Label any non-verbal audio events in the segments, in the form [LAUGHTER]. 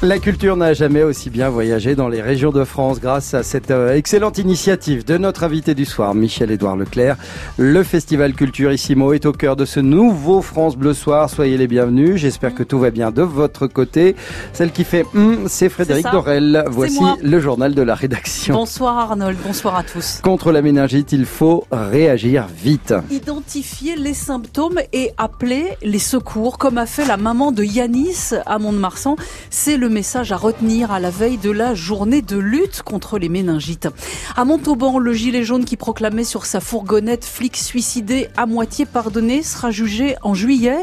La culture n'a jamais aussi bien voyagé dans les régions de France grâce à cette euh, excellente initiative de notre invité du soir, Michel-Édouard Leclerc. Le Festival Culturissimo est au cœur de ce nouveau France Bleu Soir. Soyez les bienvenus. J'espère que tout va bien de votre côté. Celle qui fait hum, c'est Frédéric Dorel. Voici le journal de la rédaction. Bonsoir Arnold, bonsoir à tous. Contre la méningite, il faut réagir vite. Identifier les symptômes et appeler les secours, comme a fait la maman de Yanis à Mont-de-Marsan. C'est le message à retenir à la veille de la journée de lutte contre les méningites. À Montauban, le gilet jaune qui proclamait sur sa fourgonnette flic suicidé à moitié pardonné sera jugé en juillet.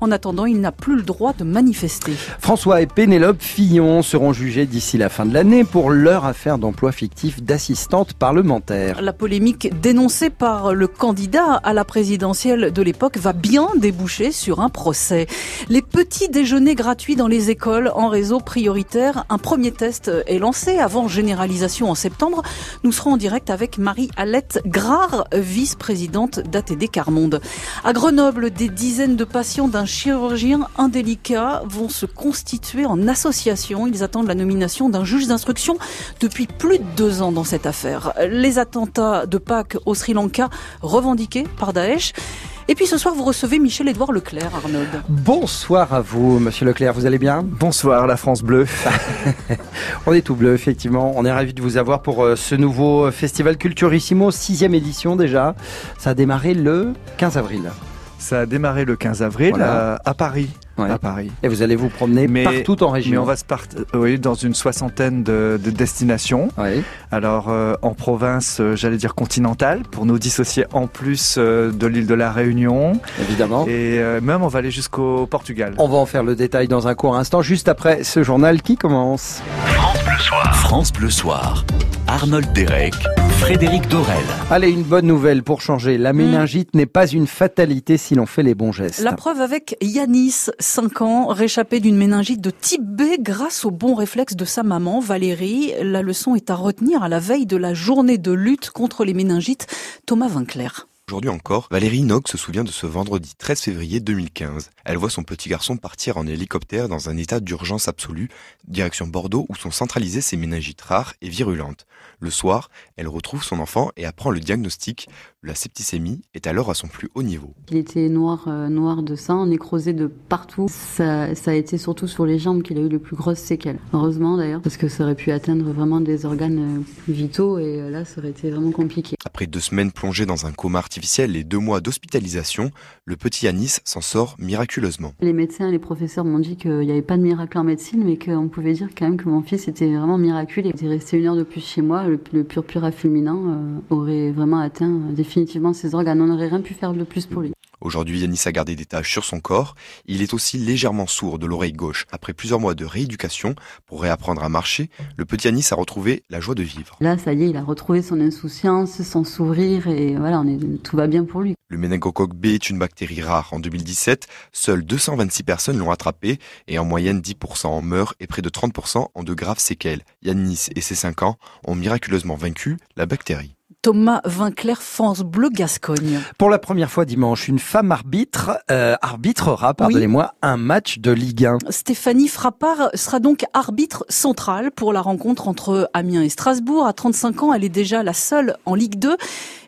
En attendant, il n'a plus le droit de manifester. François et Pénélope Fillon seront jugés d'ici la fin de l'année pour leur affaire d'emploi fictif d'assistante parlementaire. La polémique dénoncée par le candidat à la présidentielle de l'époque va bien déboucher sur un procès. Les petits déjeuners gratuits dans les écoles en réseau prioritaire. Un premier test est lancé avant généralisation en septembre. Nous serons en direct avec Marie-Alette Grard, vice-présidente d'ATD Carmonde. À Grenoble, des dizaines de patients d'un chirurgien indélicat vont se constituer en association. Ils attendent la nomination d'un juge d'instruction depuis plus de deux ans dans cette affaire. Les attentats de Pâques au Sri Lanka revendiqués par Daesh. Et puis ce soir, vous recevez Michel-Édouard Leclerc, Arnold. Bonsoir à vous, monsieur Leclerc, vous allez bien? Bonsoir, la France bleue. [LAUGHS] On est tout bleu, effectivement. On est ravis de vous avoir pour euh, ce nouveau Festival Culturissimo, sixième édition déjà. Ça a démarré le 15 avril. Ça a démarré le 15 avril à Paris à Paris. Et vous allez vous promener partout en région. Mais on va se partir oui, dans une soixantaine de, destinations. Alors euh, en province, euh, j'allais dire continentale, pour nous dissocier en plus euh, de l'île de la Réunion. Évidemment. Et même on va aller jusqu'au Portugal. On va en faire le détail dans un court instant, juste après ce journal qui commence. France Bleu Soir. France Bleu Soir. Arnold Derek, Frédéric Dorel. Allez, une bonne nouvelle pour changer. La méningite n'est pas une fatalité si l'on fait les bons gestes. La preuve avec Yanis, 5 ans, réchappé d'une méningite de type B grâce au bon réflexe de sa maman, Valérie. La leçon est à retenir à la veille de la journée de lutte contre les méningites. Thomas Vinclair. Aujourd'hui encore, Valérie Nog se souvient de ce vendredi 13 février 2015. Elle voit son petit garçon partir en hélicoptère dans un état d'urgence absolue, direction Bordeaux où sont centralisées ses méningites rares et virulentes. Le soir, elle retrouve son enfant et apprend le diagnostic. La septicémie est alors à son plus haut niveau. Il était noir, euh, noir de sang, nécrosé de partout. Ça, ça a été surtout sur les jambes qu'il a eu les plus grosses séquelles. Heureusement d'ailleurs, parce que ça aurait pu atteindre vraiment des organes euh, vitaux et euh, là, ça aurait été vraiment compliqué. Après deux semaines plongées dans un coma artificiel et deux mois d'hospitalisation, le petit Yanis s'en sort miraculeusement. Les médecins et les professeurs m'ont dit qu'il n'y avait pas de miracle en médecine, mais qu'on pouvait dire quand même que mon fils était vraiment miraculé. Il est resté une heure de plus chez moi, le, le purpura fulminant euh, aurait vraiment atteint euh, définitivement ses organes. On n'aurait rien pu faire de plus pour lui. Aujourd'hui, Yanis a gardé des taches sur son corps. Il est aussi légèrement sourd de l'oreille gauche. Après plusieurs mois de rééducation pour réapprendre à marcher, le petit Yanis a retrouvé la joie de vivre. Là, ça y est, il a retrouvé son insouciance, son sourire et voilà, on est, tout va bien pour lui. Le méningocoque B est une bactérie rare. En 2017, seules 226 personnes l'ont attrapé et en moyenne 10% en meurent et près de 30% ont de graves séquelles. Yanis et ses 5 ans ont miraculeusement vaincu la bactérie. Thomas Vinclair, France Bleu Gascogne. Pour la première fois dimanche, une femme arbitre euh, arbitrera, pardonnez-moi, un match de Ligue 1. Stéphanie Frappard sera donc arbitre centrale pour la rencontre entre Amiens et Strasbourg. À 35 ans, elle est déjà la seule en Ligue 2.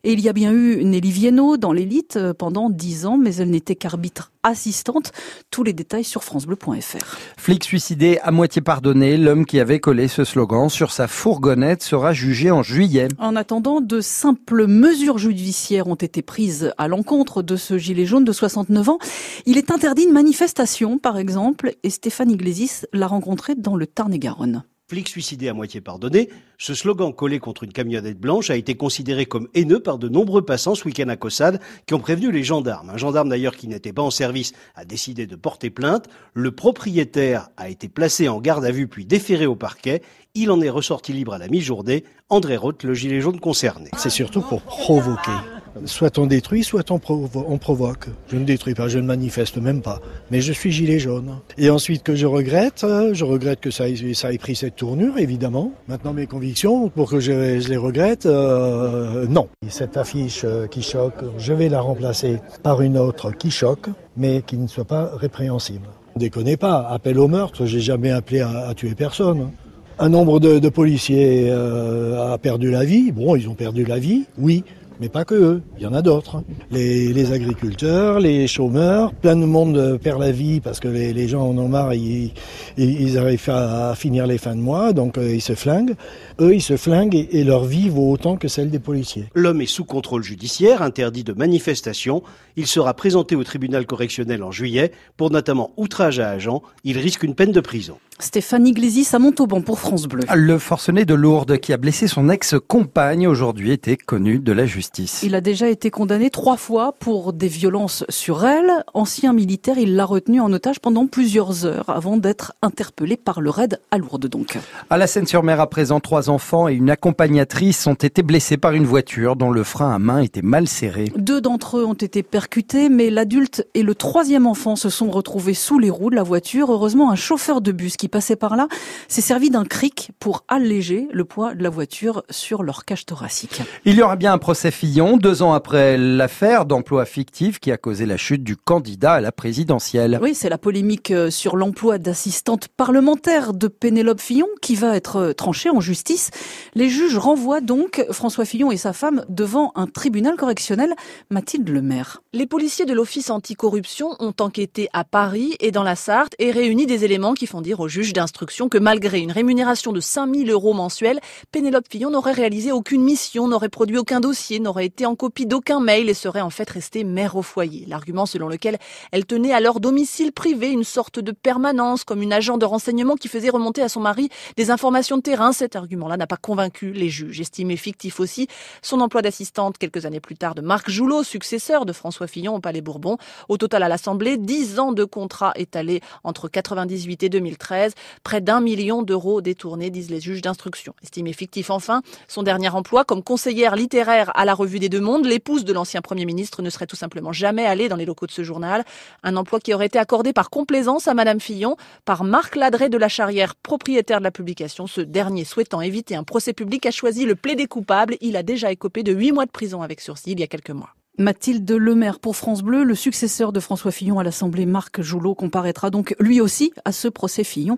Et il y a bien eu Nelly Viennot dans l'élite euh, pendant 10 ans, mais elle n'était qu'arbitre assistante. Tous les détails sur francebleu.fr. Flic suicidé à moitié pardonné, l'homme qui avait collé ce slogan sur sa fourgonnette sera jugé en juillet. En attendant, de simples mesures judiciaires ont été prises à l'encontre de ce gilet jaune de 69 ans. Il est interdit de manifestation, par exemple, et Stéphane Iglesias l'a rencontré dans le Tarn-et-Garonne. Flic suicidé à moitié pardonné, ce slogan collé contre une camionnette blanche a été considéré comme haineux par de nombreux passants ce week-end à Cossade qui ont prévenu les gendarmes. Un gendarme d'ailleurs qui n'était pas en service a décidé de porter plainte. Le propriétaire a été placé en garde à vue puis déféré au parquet. Il en est ressorti libre à la mi-journée. André Roth, le gilet jaune concerné. C'est surtout pour provoquer. Soit on détruit, soit on, provoque. Je ne détruis pas, je ne manifeste même pas. Mais je suis gilet jaune. Et ensuite que je regrette, euh, je regrette que ça ait, pris cette tournure, évidemment. Maintenant mes convictions, pour que je, les regrette, euh, non. Cette affiche euh, qui choque, je vais la remplacer par une autre qui choque, mais qui ne soit pas répréhensible. Déconnez pas, appel au meurtre, j'ai jamais appelé à, tuer personne. Un nombre de, policiers a perdu la vie. Bon, ils ont perdu la vie, oui, mais pas que eux, il y en a d'autres. Les, agriculteurs, les chômeurs, plein de monde perd la vie parce que les, gens en ont marre, ils, ils, arrivent à, finir les fins de mois, donc euh, ils se flinguent. Eux, ils se flinguent et, leur vie vaut autant que celle des policiers. L'homme est sous contrôle judiciaire, interdit de manifestation. Il sera présenté au tribunal correctionnel en juillet pour notamment outrage à agent. Il risque une peine de prison. Stéphane Iglesias à Montauban pour France Bleu. Le forcené de Lourdes qui a blessé son ex-compagne aujourd'hui était connu de la justice. Il a déjà été condamné trois fois pour des violences sur elle. Ancien militaire, il l'a retenu en otage pendant plusieurs heures avant d'être interpellé par le raid à Lourdes donc. À la Seine-sur-Mer à présent, trois enfants et une accompagnatrice ont été blessés par une voiture dont le frein à main était mal serré. Deux d'entre eux ont été percutés, mais l'adulte et le troisième enfant se sont retrouvés sous les roues de la voiture. Heureusement, un chauffeur de bus qui passait par là s'est servi d'un cric pour alléger le poids de la voiture sur leur cage thoracique. Il y aura bien un procès Fillon, deux ans après l'affaire d'emploi fictif qui a causé la chute du candidat à la présidentielle. Oui, c'est la polémique euh, sur l'emploi d'assistante parlementaire de Pénélope Fillon qui va être euh, tranchée en justice. Les juges renvoient donc François Fillon et sa femme devant un tribunal correctionnel. Mathilde Lemaire. Les policiers de l'Office anticorruption ont enquêté à Paris et dans la Sarthe et réuni des éléments qui font dire au juge d'instruction que malgré une rémunération de 5000 euros mensuels, Pénélope Fillon n'aurait réalisé aucune mission, n'aurait produit aucun dossier, n'aurait été en copie d'aucun mail et serait en fait restée mère au foyer. L'argument selon lequel elle tenait à leur domicile privé une sorte de permanence comme une agent de renseignement qui faisait remonter à son mari des informations de terrain. Cet argument-là n'a pas convaincu les juges. Estimé fictif aussi, son emploi d'assistante quelques années plus tard de Marc Joulot, successeur de François Fillon au Palais Bourbon. Au total à l'Assemblée, 10 ans de contrat étalés entre 98 et 2013. Près d'un million d'euros détournés, disent les juges d'instruction. Estimé fictif enfin, son dernier emploi comme conseillère littéraire à la Revue des Deux Mondes, l'épouse de l'ancien Premier ministre ne serait tout simplement jamais allée dans les locaux de ce journal. Un emploi qui aurait été accordé par complaisance à Madame Fillon, par Marc Ladré de la Charrière, propriétaire de la publication. Ce dernier souhaitant éviter un procès public a choisi le plaidé coupable. Il a déjà écopé de huit mois de prison avec sursis il y a quelques mois. Mathilde Lemaire pour France Bleu, le successeur de François Fillon à l'Assemblée, Marc Joulot, comparaîtra donc lui aussi à ce procès Fillon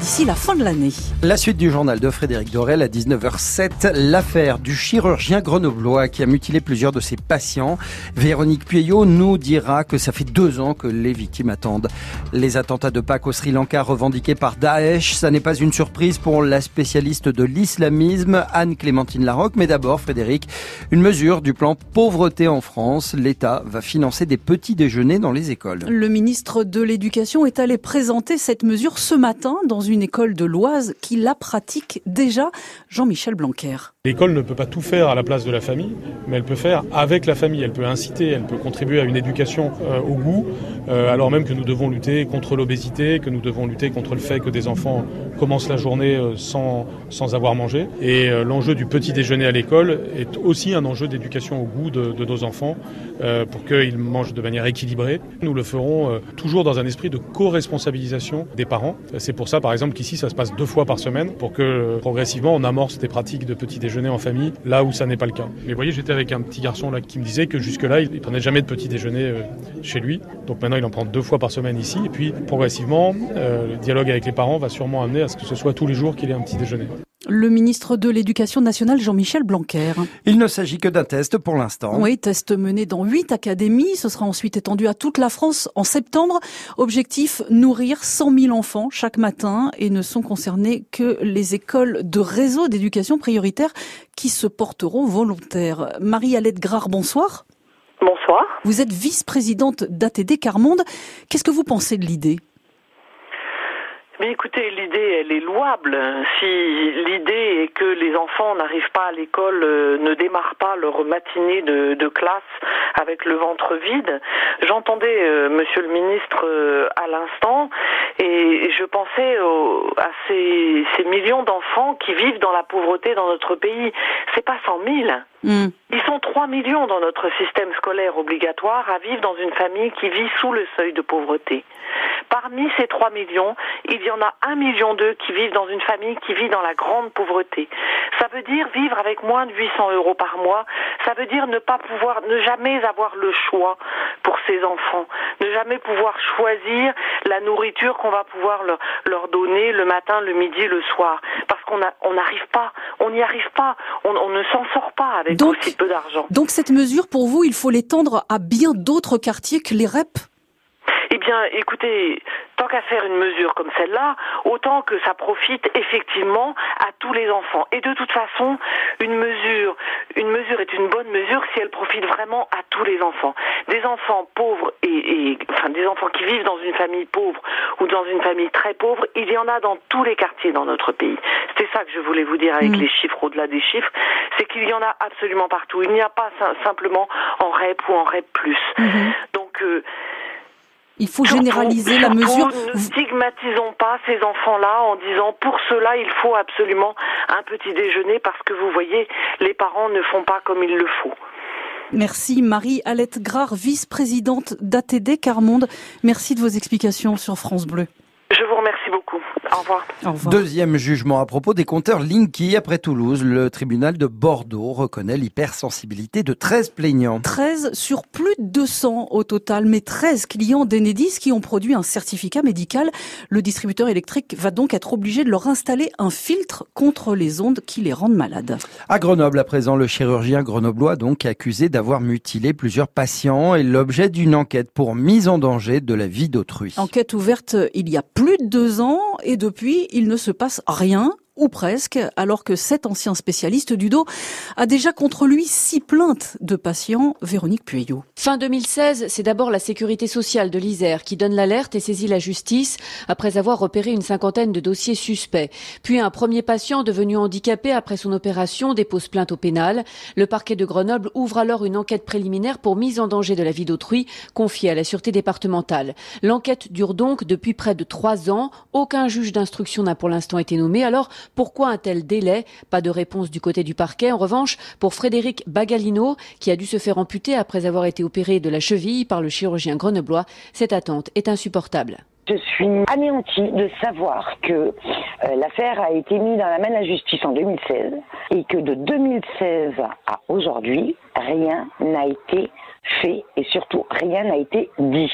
d'ici la fin de l'année. La suite du journal de Frédéric Dorel à 19h07, l'affaire du chirurgien grenoblois qui a mutilé plusieurs de ses patients. Véronique Pueyo nous dira que ça fait deux ans que les victimes attendent. Les attentats de Pâques au Sri Lanka revendiqués par Daesh, ça n'est pas une surprise pour la spécialiste de l'islamisme, Anne-Clémentine Larocque. Mais d'abord, Frédéric, une mesure du plan pauvreté en France France, l'État va financer des petits déjeuners dans les écoles. Le ministre de l'Éducation est allé présenter cette mesure ce matin dans une école de l'Oise qui la pratique déjà. Jean-Michel Blanquer. L'école ne peut pas tout faire à la place de la famille, mais elle peut faire avec la famille. Elle peut inciter, elle peut contribuer à une éducation euh, au goût, euh, alors même que nous devons lutter contre l'obésité, que nous devons lutter contre le fait que des enfants commencent la journée euh, sans, sans avoir mangé. Et l'enjeu du petit déjeuner à l'école est aussi un enjeu d'éducation au goût de, de nos enfants euh, pour qu'ils mangent de manière équilibrée. Nous le ferons euh, toujours dans un esprit de co-responsabilisation des parents. C'est pour ça, par exemple, qu'ici, ça se passe deux fois par semaine pour que euh, progressivement, on amorce des pratiques de petit déjeuner en famille là où ça n'est pas le cas. Mais vous voyez, j'étais avec un petit garçon là qui me disait que jusque-là, il ne prenait jamais de petit déjeuner chez lui. Donc maintenant, il en prend deux fois par semaine ici. Et puis, progressivement, le dialogue avec les parents va sûrement amener à ce que ce soit tous les jours qu'il ait un petit déjeuner le ministre de l'Éducation nationale Jean-Michel Blanquer. Il ne s'agit que d'un test pour l'instant. Oui, test mené dans huit académies. Ce sera ensuite étendu à toute la France en septembre. Objectif, nourrir 100 000 enfants chaque matin et ne sont concernées que les écoles de réseau d'éducation prioritaire qui se porteront volontaires. Marie-Alette Grard, bonsoir. Bonsoir. Vous êtes vice-présidente d'ATD Carmonde. Qu'est-ce que vous pensez de l'idée? Mais écoutez, l'idée, elle est louable. Si l'idée est que les enfants n'arrivent pas à l'école, euh, ne démarrent pas leur matinée de, classe avec le ventre vide, j'entendais euh, Monsieur le ministre euh, à l'instant et je pensais à ces, ces millions d'enfants qui vivent dans la pauvreté dans notre pays. C'est pas cent mille. Hmm. Ils sont 3 millions dans notre système scolaire obligatoire à vivre dans une famille qui vit sous le seuil de pauvreté. Parmi ces 3 millions, il y en a 1 million d'eux qui vivent dans une famille qui vit dans la grande pauvreté. Ça veut dire vivre avec moins de 800 euros par mois. Ça veut dire ne pas pouvoir, ne jamais avoir le choix pour ses enfants, ne jamais pouvoir choisir la nourriture qu'on va pouvoir leur, leur, donner le matin, le midi, le soir, parce qu'on n'arrive pas, on n'y arrive pas, on, on ne s'en sort pas avec aussi peu d'argent. Donc cette mesure, pour vous, il faut l'étendre à bien d'autres quartiers que les REP? Bien, écoutez, tant qu'à faire une mesure comme celle-là, autant que ça profite effectivement à tous les enfants. Et de toute façon, une mesure, une mesure est une bonne mesure si elle profite vraiment à tous les enfants. Des enfants pauvres et, et enfin des enfants qui vivent dans une famille pauvre ou dans une famille très pauvre, il y en a dans tous les quartiers dans notre pays. C'était ça que je voulais vous dire avec mm. les chiffres au-delà des chiffres, c'est qu'il y en a absolument partout. Il n'y a pas simplement en REP ou en REP plus. Mm-hmm. Donc euh, il faut généraliser la mesure. Ne stigmatisons pas ces enfants-là en disant pour cela il faut absolument un petit déjeuner parce que vous voyez, les parents ne font pas comme il le faut. Merci Marie-Alette Grard, vice-présidente d'ATD Carmonde. Merci de vos explications sur France Bleu. Au revoir. Deuxième jugement à propos des compteurs Linky après Toulouse. Le tribunal de Bordeaux reconnaît l'hypersensibilité de 13 plaignants. 13 sur plus de 200 au total, mais 13 clients d'Enedis qui ont produit un certificat médical. Le distributeur électrique va donc être obligé de leur installer un filtre contre les ondes qui les rendent malades. À Grenoble, à présent, le chirurgien grenoblois donc accusé d'avoir mutilé plusieurs patients et l'objet d'une enquête pour mise en danger de la vie d'autrui. Enquête ouverte il y a plus de deux ans et depuis, il ne se passe rien ou presque, alors que cet ancien spécialiste du dos a déjà contre lui six plaintes de patients. Véronique Pueyo. Fin 2016, c'est d'abord la sécurité sociale de l'Isère qui donne l'alerte et saisit la justice après avoir repéré une cinquantaine de dossiers suspects. Puis un premier patient devenu handicapé après son opération dépose plainte au pénal. Le parquet de Grenoble ouvre alors une enquête préliminaire pour mise en danger de la vie d'autrui confiée à la sûreté départementale. L'enquête dure donc depuis près de trois ans. Aucun juge d'instruction n'a pour l'instant été nommé. Alors, pourquoi un tel délai Pas de réponse du côté du parquet. En revanche, pour Frédéric Bagalino, qui a dû se faire amputer après avoir été opéré de la cheville par le chirurgien grenoblois, cette attente est insupportable. Je suis anéantie de savoir que euh, l'affaire a été mise dans la main de la justice en 2016 et que de 2016 à aujourd'hui, rien n'a été fait et surtout rien n'a été dit.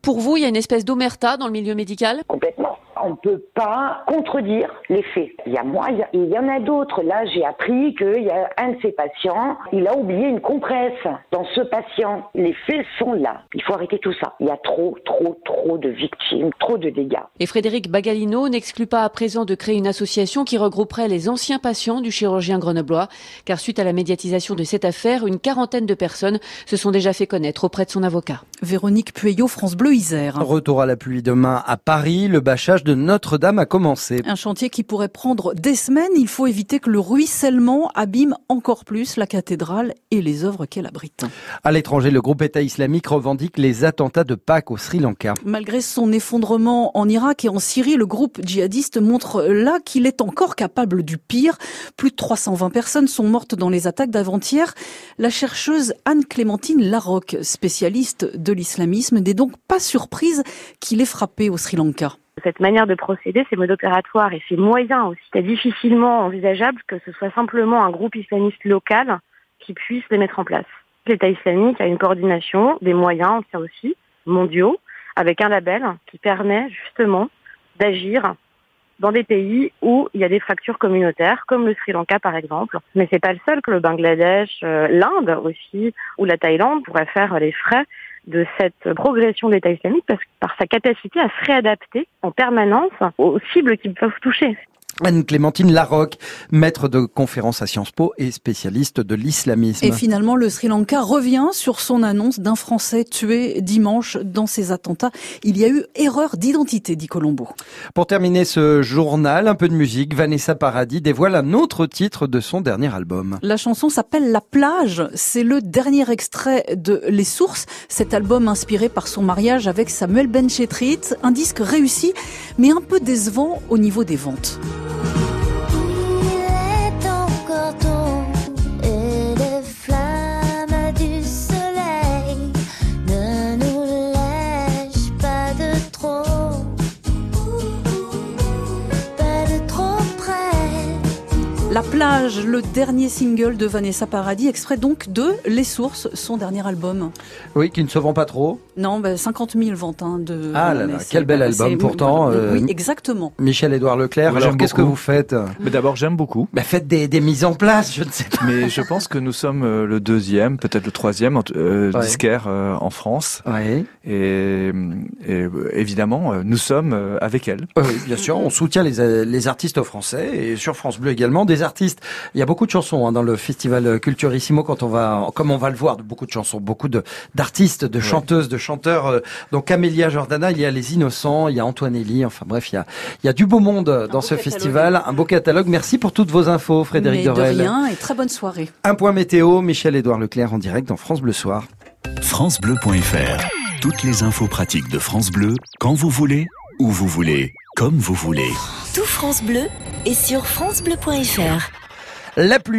Pour vous, il y a une espèce d'omerta dans le milieu médical? Complètement on ne peut pas contredire les faits. Il y a moi, il y, en a d'autres. Là, j'ai appris qu'il y a un de ses patients, il a oublié une compresse dans ce patient. Les faits sont là. Il faut arrêter tout ça. Il y a trop, trop, trop de victimes, trop de dégâts. Et Frédéric Bagalino n'exclut pas à présent de créer une association qui regrouperait les anciens patients du chirurgien grenoblois, car suite à la médiatisation de cette affaire, une quarantaine de personnes se sont déjà fait connaître auprès de son avocat. Véronique Pueyo, France Bleu Isère. Retour à la pluie demain à Paris. Le bâchage de notre-Dame a commencé. Un chantier qui pourrait prendre des semaines. Il faut éviter que le ruissellement abîme encore plus la cathédrale et les œuvres qu'elle abrite. À l'étranger, le groupe État islamique revendique les attentats de Pâques au Sri Lanka. Malgré son effondrement en Irak et en Syrie, le groupe djihadiste montre là qu'il est encore capable du pire. Plus de 320 personnes sont mortes dans les attaques d'avant-hier. La chercheuse Anne-Clémentine Larocque, spécialiste de l'islamisme, n'est donc pas surprise qu'il ait frappé au Sri Lanka. Cette manière de procéder, ces modes opératoires et ces moyens aussi, c'est difficilement envisageable que ce soit simplement un groupe islamiste local qui puisse les mettre en place. L'État islamique a une coordination des moyens, aussi, mondiaux, avec un label qui permet justement d'agir dans des pays où il y a des fractures communautaires, comme le Sri Lanka par exemple. Mais c'est pas le seul que le Bangladesh, euh, l'Inde aussi, ou la Thaïlande pourraient faire les frais de cette progression de l'État islamique parce, par sa capacité à se réadapter en permanence aux cibles qu'ils peuvent toucher. Anne-Clémentine Larocque, maître de conférence à Sciences Po et spécialiste de l'islamisme. Et finalement, le Sri Lanka revient sur son annonce d'un Français tué dimanche dans ces attentats. Il y a eu erreur d'identité, dit Colombo. Pour terminer ce journal, un peu de musique, Vanessa Paradis dévoile un autre titre de son dernier album. La chanson s'appelle La plage. C'est le dernier extrait de Les Sources, cet album inspiré par son mariage avec Samuel Benchetrit. Un disque réussi, mais un peu décevant au niveau des ventes. La plage, le dernier single de Vanessa Paradis, extrait donc de Les Sources, son dernier album. Oui, qui ne se vend pas trop. Non, ben 50 000 ventes hein, de. Ah là là, quel bel album pourtant. Euh, oui, exactement. Michel-Édouard Leclerc, alors qu'est-ce que vous faites Mais d'abord, j'aime beaucoup. Bah, faites des, des, mises en place, je ne sais pas. Mais je pense que nous sommes euh, le deuxième, peut-être le troisième euh, ouais. disquaire euh, en France. Ouais. Et, et, évidemment, nous sommes avec elle. Oui, bien sûr, on soutient les, les artistes français et sur France Bleu également des artistes. Il y a beaucoup de chansons hein, dans le festival Culturissimo quand on va, comme on va le voir, beaucoup de chansons, beaucoup de d'artistes, de chanteuses, de chanteurs. Euh, donc Amélia Jordana, il y a les Innocents, il y a Antoine Elie. Enfin bref, il y a il y a du beau monde dans ce festival, un beau catalogue. Merci pour toutes vos infos, Frédéric Mais Dorel. De rien et très bonne soirée. Un point météo, Michel-Édouard Leclerc en direct dans France Bleu Soir. FranceBleu.fr. Toutes les infos pratiques de France Bleu, quand vous voulez, où vous voulez, comme vous voulez. Tout France Bleu est sur francebleu.fr. La pluie